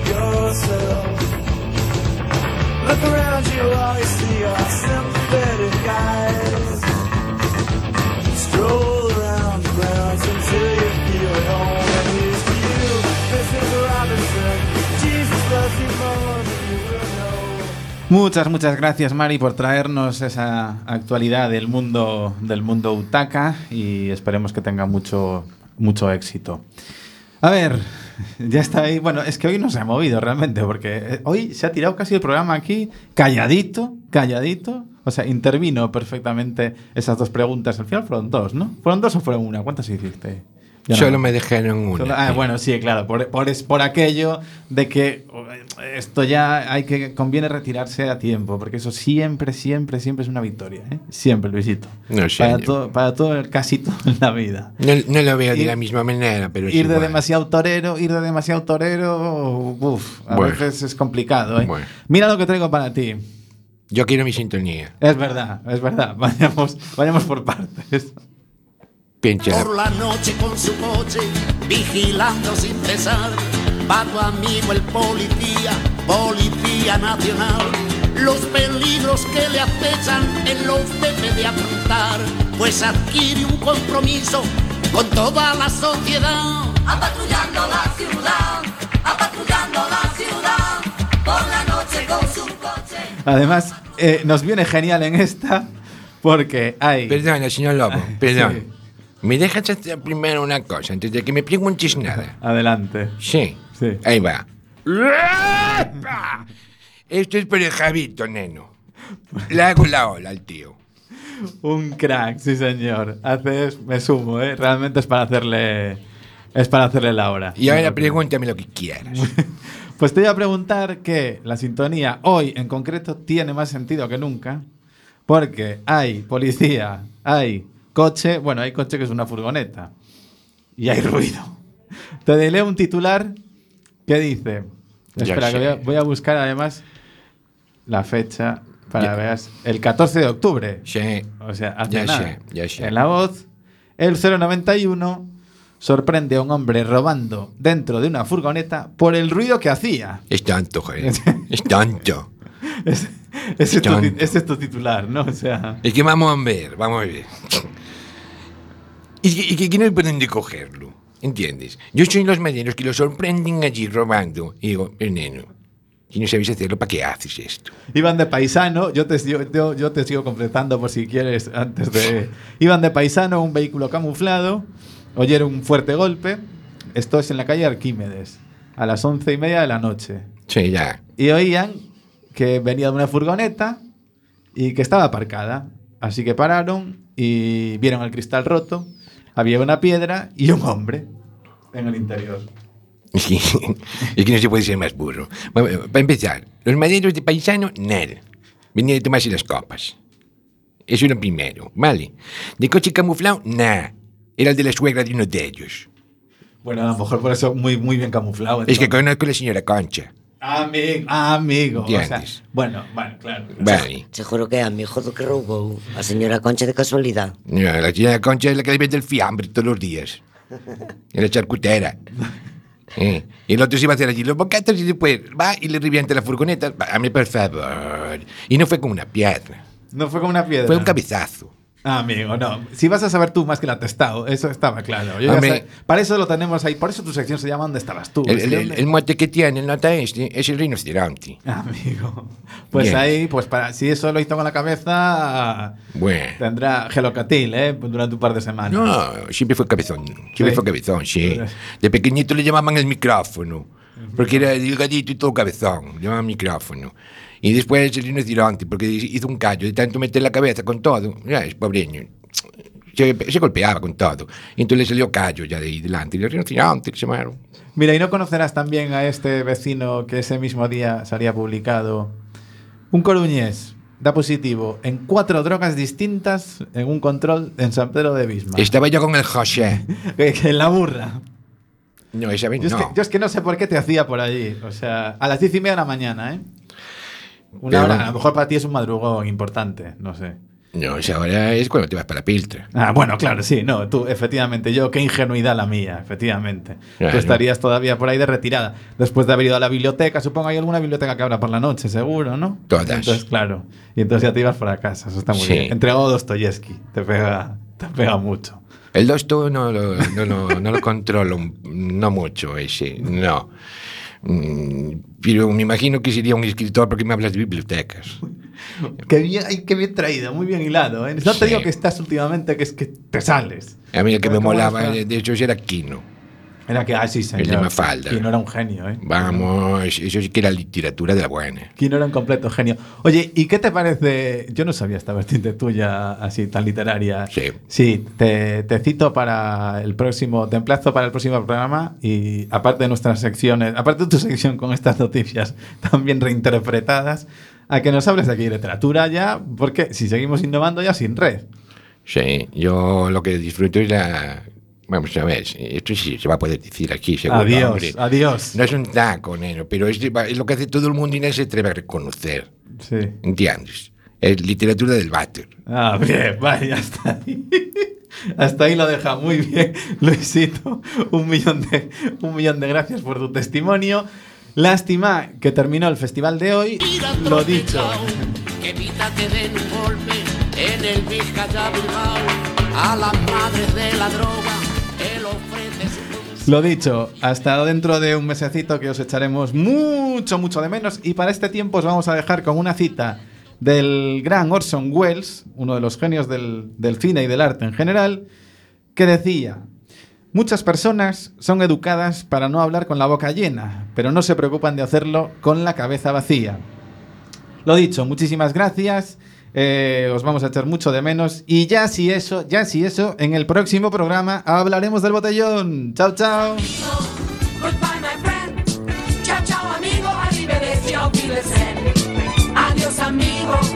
yourself. Look around you, all see are sympathetic eyes. Stroll around the grounds until you feel at home. And to you, Robinson. Jesus. Muchas, muchas gracias Mari por traernos esa actualidad del mundo del mundo Utaka y esperemos que tenga mucho, mucho éxito. A ver, ya está ahí. Bueno, es que hoy no se ha movido realmente porque eh, hoy se ha tirado casi el programa aquí calladito, calladito. O sea, intervino perfectamente esas dos preguntas. Al final fueron dos, ¿no? ¿Fueron dos o fueron una? ¿Cuántas hiciste? Ya no- Solo me dejaron una. Solo- ah, bueno, sí, claro, por, por, es- por aquello de que eh, esto ya hay que conviene retirarse a tiempo, porque eso siempre, siempre, siempre es una victoria, ¿eh? Siempre, Luisito. No sé. Para todo, para todo, casi todo en la vida. No, no lo veo de la misma manera, pero es Ir de igual. demasiado torero, ir de demasiado torero, uf, a Bueno. veces es complicado, ¿eh? Bueno. Mira lo que traigo para ti. Yo quiero mi sintonía. Es verdad, es verdad. Vayamos, vayamos por partes. Pincha. Por la noche con su coche, vigilando sin cesar, va tu amigo el policía, policía nacional. Los peligros que le acechan él los debe de afrontar, pues adquiere un compromiso con toda la sociedad. Apatrullando la ciudad, apatrullando la ciudad, por la noche con su coche. Además, eh, nos viene genial en esta porque hay... Perdona, señor Lobo, perdón. Sí. ¿Me dejas hacer primero una cosa antes de que me preguntes nada? Adelante. Sí. Sí. Ahí va. Esto es por el Javito, neno. Le hago la ola al tío. Un crack, sí señor. Haces, me sumo, ¿eh? Realmente es para hacerle, es para hacerle la hora. Y ahora pregúntame lo que quieras. Pues te voy a preguntar que la sintonía hoy en concreto tiene más sentido que nunca, porque hay policía, hay coche, bueno, hay coche que es una furgoneta y hay ruido. Te leo un titular que dice, espera, que voy a, voy a buscar además la fecha para Ya. veas, el 14 de octubre. Sí. O sea, hace Ya nada. ya. En la voz, el 091 sorprende a un hombre robando dentro de una furgoneta por el ruido que hacía. Es tanto, joder. Es tanto. Ese, ese es tu, ti- ese es tu titular, ¿no? O sea, Es que vamos a ver, vamos a ver. Y y que- que no hay por dónde cogerlo. ¿Entiendes? Yo soy los marineros que lo sorprenden allí robando. Y digo, "Eh, neno, si no sabéis hacerlo, ¿para qué haces esto? iban de paisano, yo te, sigo- yo, yo te sigo completando por si quieres antes de... Iban de paisano, un vehículo camuflado, oyeron un fuerte golpe, esto es en la calle Arquímedes, a las once y media de la noche. Sí, ya. Y oían que venía de una furgoneta y que estaba aparcada. Así que pararon y vieron el cristal roto, había una piedra y un hombre en el interior. Es que, es que no se puede ser más burro. Bueno, para empezar, los maderos de paisano, nada. Venían a tomarse las copas. Eso era lo primero, ¿vale? De coche camuflado, nada. Era el de la suegra de uno de ellos. Bueno, a lo mejor por eso muy, muy bien camuflado. Es que entonces. conozco a la señora Concha. Amigo, amigo. O sea, bueno, bueno, claro. Vale. Seguro que é amigo do que roubou a señora Concha de casualidad. No, la señora Concha es la que le vende el fiambre todos los días. En la charcutera. Eh, Y el otro se iba a hacer allí los bocatos y después va y le revienta la furgoneta. A mí, por favor. Y no fue con una piedra. No fue como una piedra. Fue un cabezazo. Amigo, no. Si vas a saber tú más que el atestado, eso estaba claro. Yo para eso lo tenemos ahí. Por eso tu sección se llama ¿Dónde estabas tú? El, el- que el- ¿dónde- el mote que tiene el nota este es el rinoceronte. Amigo. Pues Bien. ahí, pues para, si eso lo hizo con la cabeza, Bueno. tendrá gelocatil, ¿eh? Durante un par de semanas. No, siempre fue cabezón. Siempre Sí. fue cabezón, sí. De pequeñito le llamaban el micrófono. Porque era delgadito y todo cabezón. Le llamaban micrófono. Y después el rinoceronte, porque hizo un callo de tanto meter la cabeza con todo. Ya, es pobreño. Se, se golpeaba con todo. Y entonces le salió callo ya de ahí delante. Y el rinoceronte que se llamaron. Mira, ¿y no conocerás también a este vecino que ese mismo día salía publicado? Un coruñés da positivo en cuatro drogas distintas en un control en San Pedro de Bismarck. Estaba yo con el José. En la burra. No, esa vez Yo, es no. que, yo es que no sé por qué te hacía por allí. O sea, a las diez y media de la mañana, ¿eh? Una hora, a lo mejor para ti es un madrugón importante, no sé. No, o sea, ahora es cuando te vas para la Piltra. Ah, bueno, claro, sí, no, tú, efectivamente, yo, qué ingenuidad la mía, efectivamente. Claro. Tú estarías todavía por ahí de retirada. Después de haber ido a la biblioteca, supongo hay alguna biblioteca que abra por la noche, seguro, ¿no? Todas. Entonces, claro. Y entonces ya te ibas para casa, eso está muy Sí. bien. Entregado Dostoyevsky, te pega, te pega mucho. El Dosto no no, lo- no lo controlo no mucho ese, no. Mm, Pero me imagino que sería un escritor porque me hablas de bibliotecas. Qué bien, qué bien traído, muy bien hilado, ¿eh? No te Sí. digo que estás últimamente, que es que te sales. A mí el que me ¿Cómo molaba, de hecho, era Quino. Era que, ah, sí, señor. El de Mafalda. No era un genio, ¿eh? Vamos, eso sí que era literatura de la buena. Kino era un completo genio. Oye, ¿y qué te parece? Yo no sabía esta vertiente tuya así tan literaria. Sí. Sí, te, te cito para el próximo, te emplazo para el próximo programa y aparte de nuestras secciones, aparte de tu sección con estas noticias también reinterpretadas, a que nos hables de aquí de literatura ya, porque si seguimos innovando ya sin red. Sí, yo lo que disfruto es la... Vamos a ver, esto sí se va a poder decir aquí, seguro. Adiós, hombre. adiós. No es un taco, neno, pero es, es lo que hace todo el mundo y nadie se atreve a reconocer. Sí. ¿Entiendes? Es literatura del váter. Ah, bien, vale, hasta ahí. Hasta ahí lo deja muy bien, Luisito. Un millón de, un millón de gracias por tu testimonio. Lástima que terminó el festival de hoy. Lo dicho. Que evita que den un golpe en el Vizcaya Bilbao a las madres de la droga. Lo dicho, hasta dentro de un mesecito que os echaremos mucho, mucho de menos. Y para este tiempo os vamos a dejar con una cita del gran Orson Welles, uno de los genios del, del cine y del arte en general, que decía, muchas personas son educadas para no hablar con la boca llena, pero no se preocupan de hacerlo con la cabeza vacía. Lo dicho, muchísimas gracias. Eh, os vamos a echar mucho de menos. Y ya si eso, ya si eso, en el próximo programa hablaremos del botellón. Chao, chao. Adiós, amigo.